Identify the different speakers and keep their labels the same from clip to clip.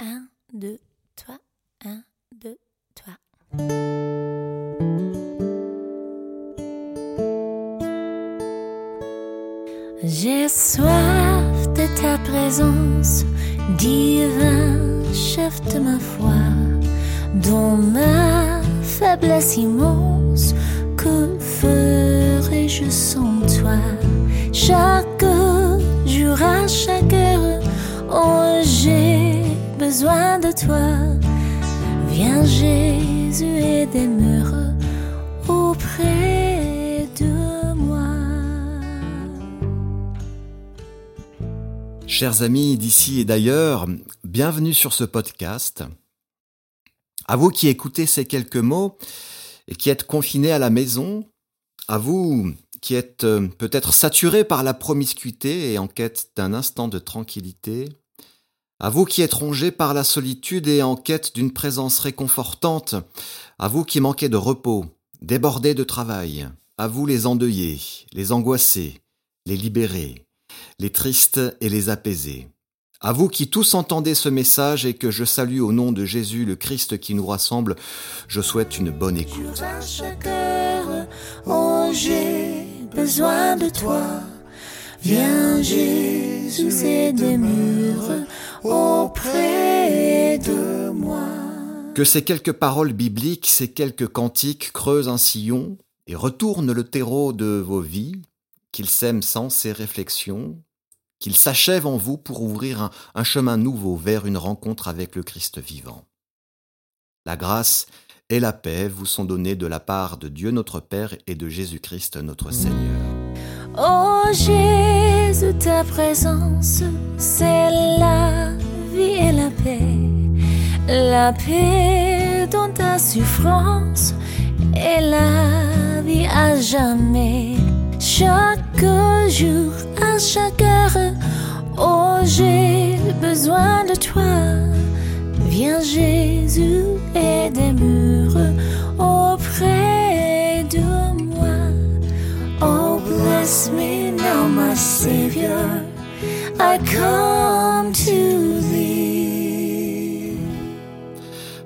Speaker 1: Un, deux, toi, un, deux, toi. J'ai soif de ta présence, divin chef de ma foi, dans ma faiblesse immense, que ferai-je sans toi? Chaque jour, à chaque heure, oh, j'ai de toi. Viens Jésus et demeure auprès de moi.
Speaker 2: Chers amis d'ici et d'ailleurs, bienvenue sur ce podcast. À vous qui écoutez ces quelques mots et qui êtes confinés à la maison, à vous qui êtes euh, peut-être saturés par la promiscuité et en quête d'un instant de tranquillité, à vous qui êtes rongés par la solitude et en quête d'une présence réconfortante, à vous qui manquez de repos, débordés de travail, à vous les endeuillés, les angoissés, les libérés, les tristes et les apaisés. À vous qui tous entendez ce message et que je salue au nom de Jésus, le Christ qui nous rassemble, je souhaite une bonne écoute.
Speaker 1: Besoin de toi. Viens Jésus et demeure auprès de moi.
Speaker 2: Que ces quelques paroles bibliques, ces quelques cantiques creusent un sillon et retournent le terreau de vos vies, qu'ils sèment sans ces réflexions, qu'ils s'achèvent en vous pour ouvrir un, un chemin nouveau vers une rencontre avec le Christ vivant. La grâce et la paix vous sont données de la part de Dieu notre Père et de Jésus-Christ notre Seigneur.
Speaker 1: Oh Jésus, ta présence, c'est la vie et la paix. La paix dans ta souffrance et la vie à jamais. Chaque jour, à chaque heure, oh j'ai besoin de toi. Viens Jésus et demeure auprès de moi. Oh, bless me now, my Savior. I come to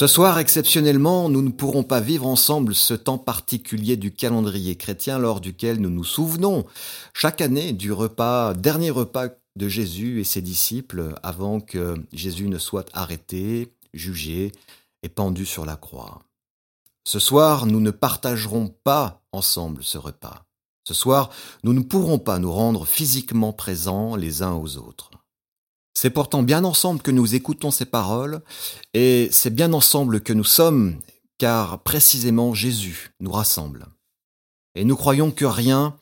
Speaker 2: Ce soir, exceptionnellement, nous ne pourrons pas vivre ensemble ce temps particulier du calendrier chrétien lors duquel nous nous souvenons chaque année du repas, dernier repas de Jésus et ses disciples avant que Jésus ne soit arrêté, jugé et pendu sur la croix. Ce soir, nous ne partagerons pas ensemble ce repas. Ce soir, nous ne pourrons pas nous rendre physiquement présents les uns aux autres. C'est pourtant bien ensemble que nous écoutons ces paroles, et c'est bien ensemble que nous sommes, car précisément Jésus nous rassemble. Et nous croyons que rien,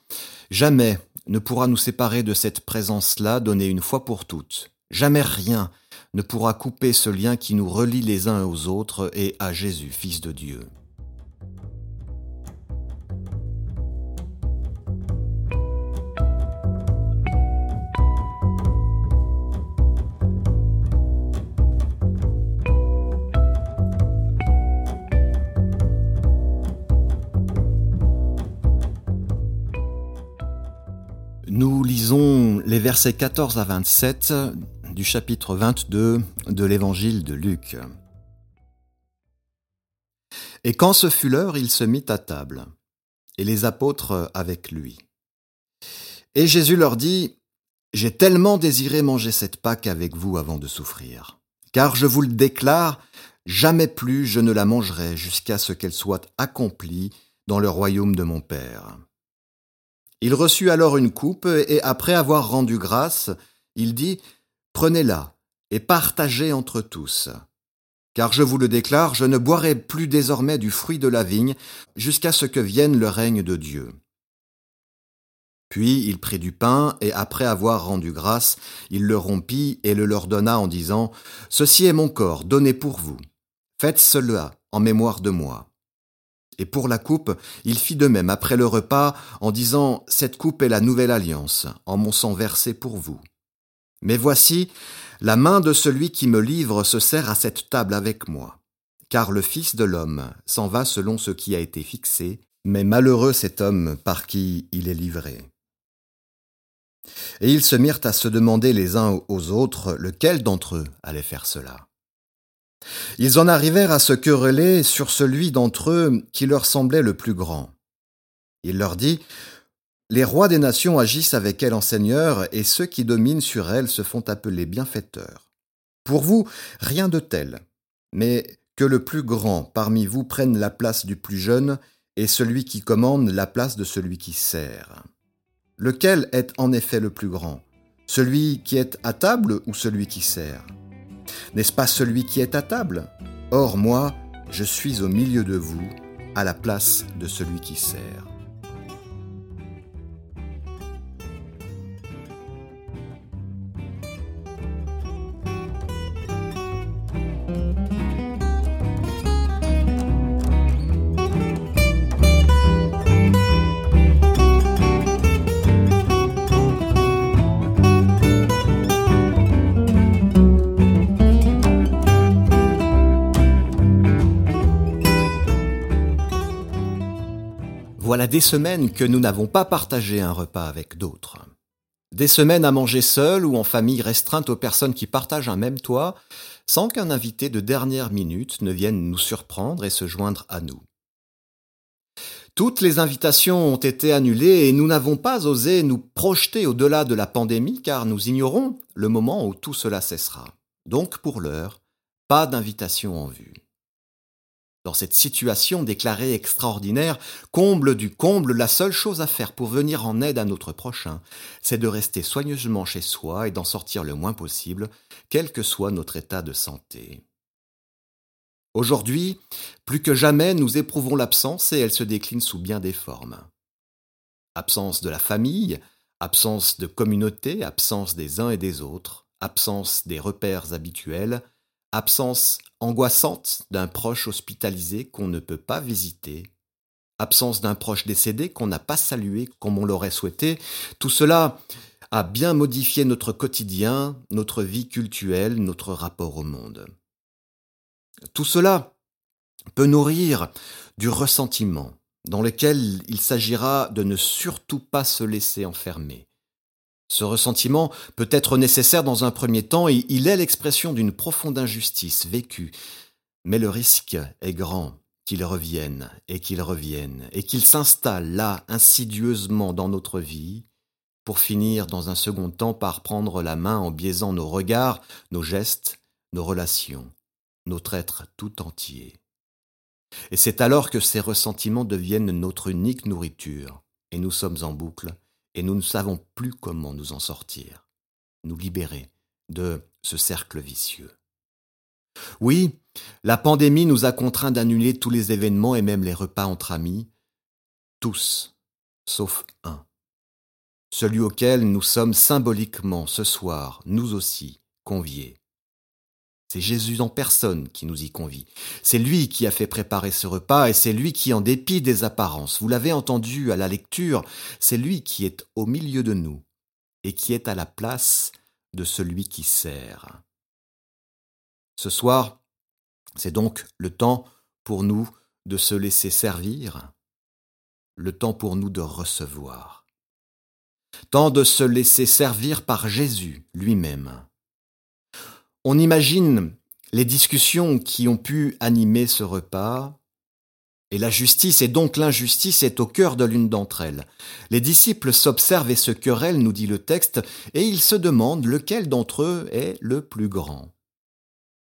Speaker 2: jamais, ne pourra nous séparer de cette présence-là donnée une fois pour toutes. Jamais rien ne pourra couper ce lien qui nous relie les uns aux autres et à Jésus, Fils de Dieu. Versets 14 à 27 du chapitre 22 de l'évangile de Luc. Et quand ce fut l'heure, il se mit à table, et les apôtres avec lui. Et Jésus leur dit, J'ai tellement désiré manger cette Pâque avec vous avant de souffrir, car je vous le déclare, jamais plus je ne la mangerai jusqu'à ce qu'elle soit accomplie dans le royaume de mon Père. Il reçut alors une coupe, et après avoir rendu grâce, il dit, Prenez-la, et partagez entre tous. Car je vous le déclare, je ne boirai plus désormais du fruit de la vigne, jusqu'à ce que vienne le règne de Dieu. Puis il prit du pain, et après avoir rendu grâce, il le rompit et le leur donna en disant, Ceci est mon corps, donné pour vous. Faites cela en mémoire de moi. Et pour la coupe, il fit de même après le repas, en disant, Cette coupe est la nouvelle alliance, en mon sang versé pour vous. Mais voici, la main de celui qui me livre se sert à cette table avec moi. Car le Fils de l'homme s'en va selon ce qui a été fixé, mais malheureux cet homme par qui il est livré. Et ils se mirent à se demander les uns aux autres lequel d'entre eux allait faire cela. Ils en arrivèrent à se quereller sur celui d'entre eux qui leur semblait le plus grand. Il leur dit, Les rois des nations agissent avec elles en seigneur, et ceux qui dominent sur elles se font appeler bienfaiteurs. Pour vous, rien de tel, mais que le plus grand parmi vous prenne la place du plus jeune, et celui qui commande la place de celui qui sert. Lequel est en effet le plus grand Celui qui est à table ou celui qui sert? N'est-ce pas celui qui est à table? Or moi, je suis au milieu de vous, à la place de celui qui sert. Voilà des semaines que nous n'avons pas partagé un repas avec d'autres. Des semaines à manger seul ou en famille restreinte aux personnes qui partagent un même toit, sans qu'un invité de dernière minute ne vienne nous surprendre et se joindre à nous. Toutes les invitations ont été annulées et nous n'avons pas osé nous projeter au-delà de la pandémie car nous ignorons le moment où tout cela cessera. Donc pour l'heure, pas d'invitation en vue. Dans cette situation déclarée extraordinaire, comble du comble, la seule chose à faire pour venir en aide à notre prochain, c'est de rester soigneusement chez soi et d'en sortir le moins possible, quel que soit notre état de santé. Aujourd'hui, plus que jamais, nous éprouvons l'absence et elle se décline sous bien des formes. Absence de la famille, absence de communauté, absence des uns et des autres, absence des repères habituels, absence angoissante d'un proche hospitalisé qu'on ne peut pas visiter, absence d'un proche décédé qu'on n'a pas salué comme on l'aurait souhaité, tout cela a bien modifié notre quotidien, notre vie culturelle, notre rapport au monde. Tout cela peut nourrir du ressentiment, dans lequel il s'agira de ne surtout pas se laisser enfermer, ce ressentiment peut être nécessaire dans un premier temps et il est l'expression d'une profonde injustice vécue. Mais le risque est grand qu'il revienne et qu'il revienne et qu'il s'installe là insidieusement dans notre vie pour finir dans un second temps par prendre la main en biaisant nos regards, nos gestes, nos relations, notre être tout entier. Et c'est alors que ces ressentiments deviennent notre unique nourriture, et nous sommes en boucle et nous ne savons plus comment nous en sortir, nous libérer de ce cercle vicieux. Oui, la pandémie nous a contraints d'annuler tous les événements et même les repas entre amis, tous, sauf un, celui auquel nous sommes symboliquement ce soir, nous aussi, conviés. C'est Jésus en personne qui nous y convie. C'est lui qui a fait préparer ce repas et c'est lui qui, en dépit des apparences, vous l'avez entendu à la lecture, c'est lui qui est au milieu de nous et qui est à la place de celui qui sert. Ce soir, c'est donc le temps pour nous de se laisser servir, le temps pour nous de recevoir, temps de se laisser servir par Jésus lui-même on imagine les discussions qui ont pu animer ce repas, et la justice et donc l'injustice est au cœur de l'une d'entre elles. Les disciples s'observent et se querellent, nous dit le texte, et ils se demandent lequel d'entre eux est le plus grand.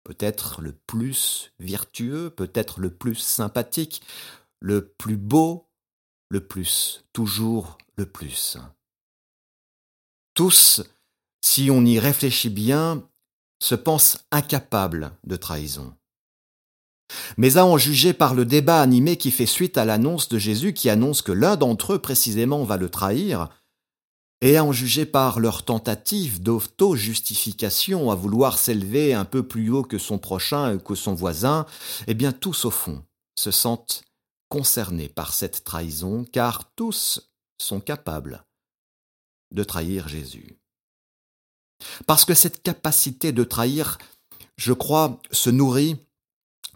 Speaker 2: Peut-être le plus vertueux, peut-être le plus sympathique, le plus beau, le plus, toujours le plus. Tous, si on y réfléchit bien, se pense incapable de trahison. Mais à en juger par le débat animé qui fait suite à l'annonce de Jésus qui annonce que l'un d'entre eux précisément va le trahir, et à en juger par leur tentative d'auto-justification à vouloir s'élever un peu plus haut que son prochain ou que son voisin, eh bien tous au fond se sentent concernés par cette trahison, car tous sont capables de trahir Jésus. Parce que cette capacité de trahir, je crois, se nourrit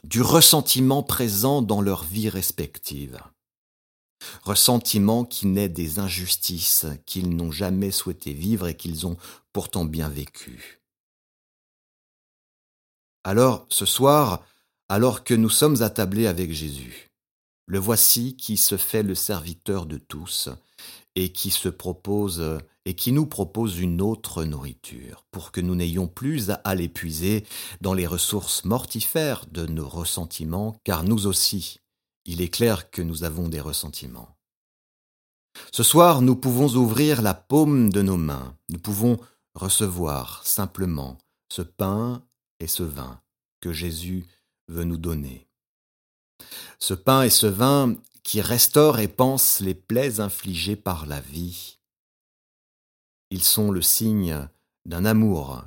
Speaker 2: du ressentiment présent dans leur vie respective. Ressentiment qui naît des injustices qu'ils n'ont jamais souhaité vivre et qu'ils ont pourtant bien vécues. Alors, ce soir, alors que nous sommes attablés avec Jésus. Le voici qui se fait le serviteur de tous et qui se propose et qui nous propose une autre nourriture, pour que nous n'ayons plus à l'épuiser dans les ressources mortifères de nos ressentiments, car nous aussi, il est clair que nous avons des ressentiments. Ce soir, nous pouvons ouvrir la paume de nos mains, nous pouvons recevoir simplement ce pain et ce vin que Jésus veut nous donner. Ce pain et ce vin qui restaurent et pansent les plaies infligées par la vie. Ils sont le signe d'un amour,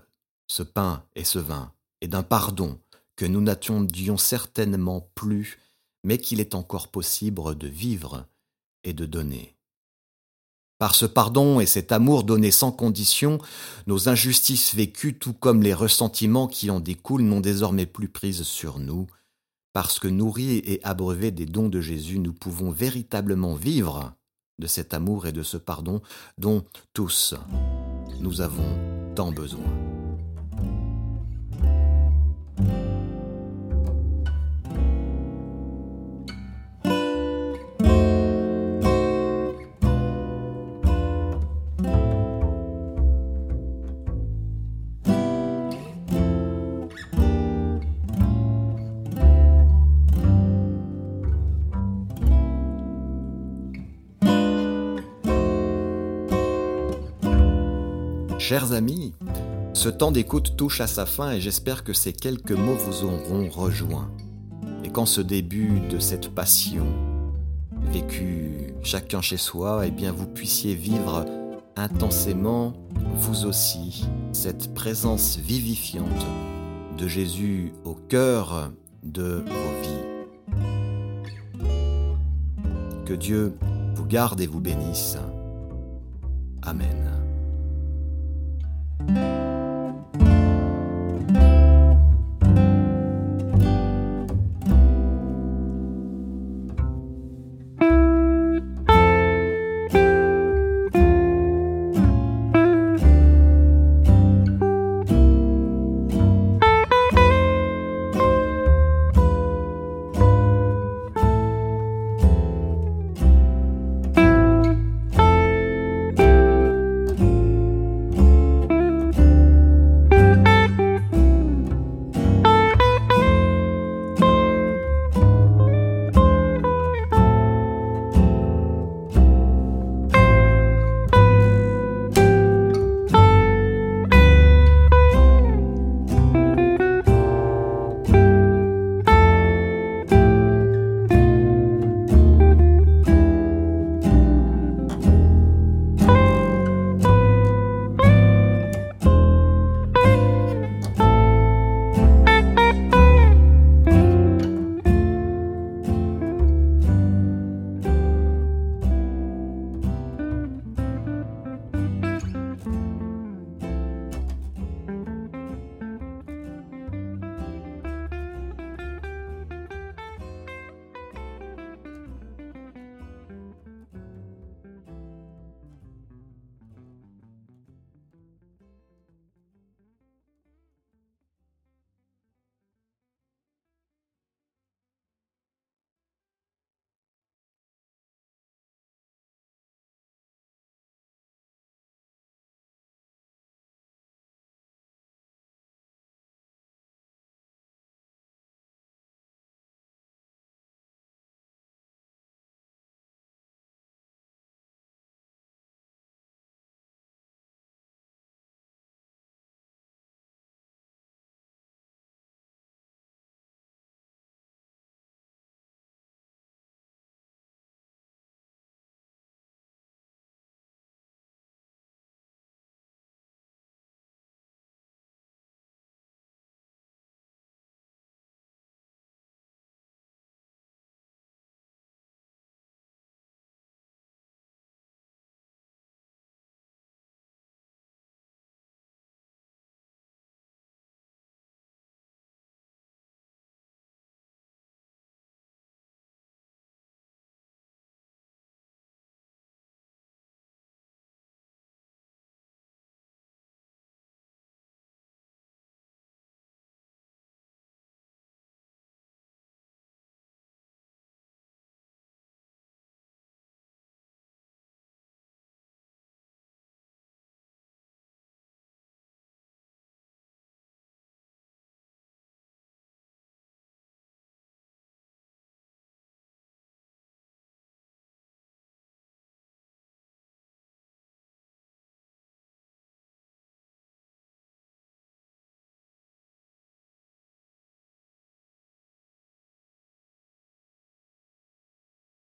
Speaker 2: ce pain et ce vin, et d'un pardon que nous n'attendions certainement plus, mais qu'il est encore possible de vivre et de donner. Par ce pardon et cet amour donné sans condition, nos injustices vécues, tout comme les ressentiments qui en découlent, n'ont désormais plus prise sur nous. Parce que nourris et abreuvés des dons de Jésus, nous pouvons véritablement vivre de cet amour et de ce pardon dont tous nous avons tant besoin. Chers amis, ce temps d'écoute touche à sa fin et j'espère que ces quelques mots vous auront rejoint. Et qu'en ce début de cette passion, vécue chacun chez soi, eh bien vous puissiez vivre intensément, vous aussi, cette présence vivifiante de Jésus au cœur de vos vies. Que Dieu vous garde et vous bénisse. Amen. thank you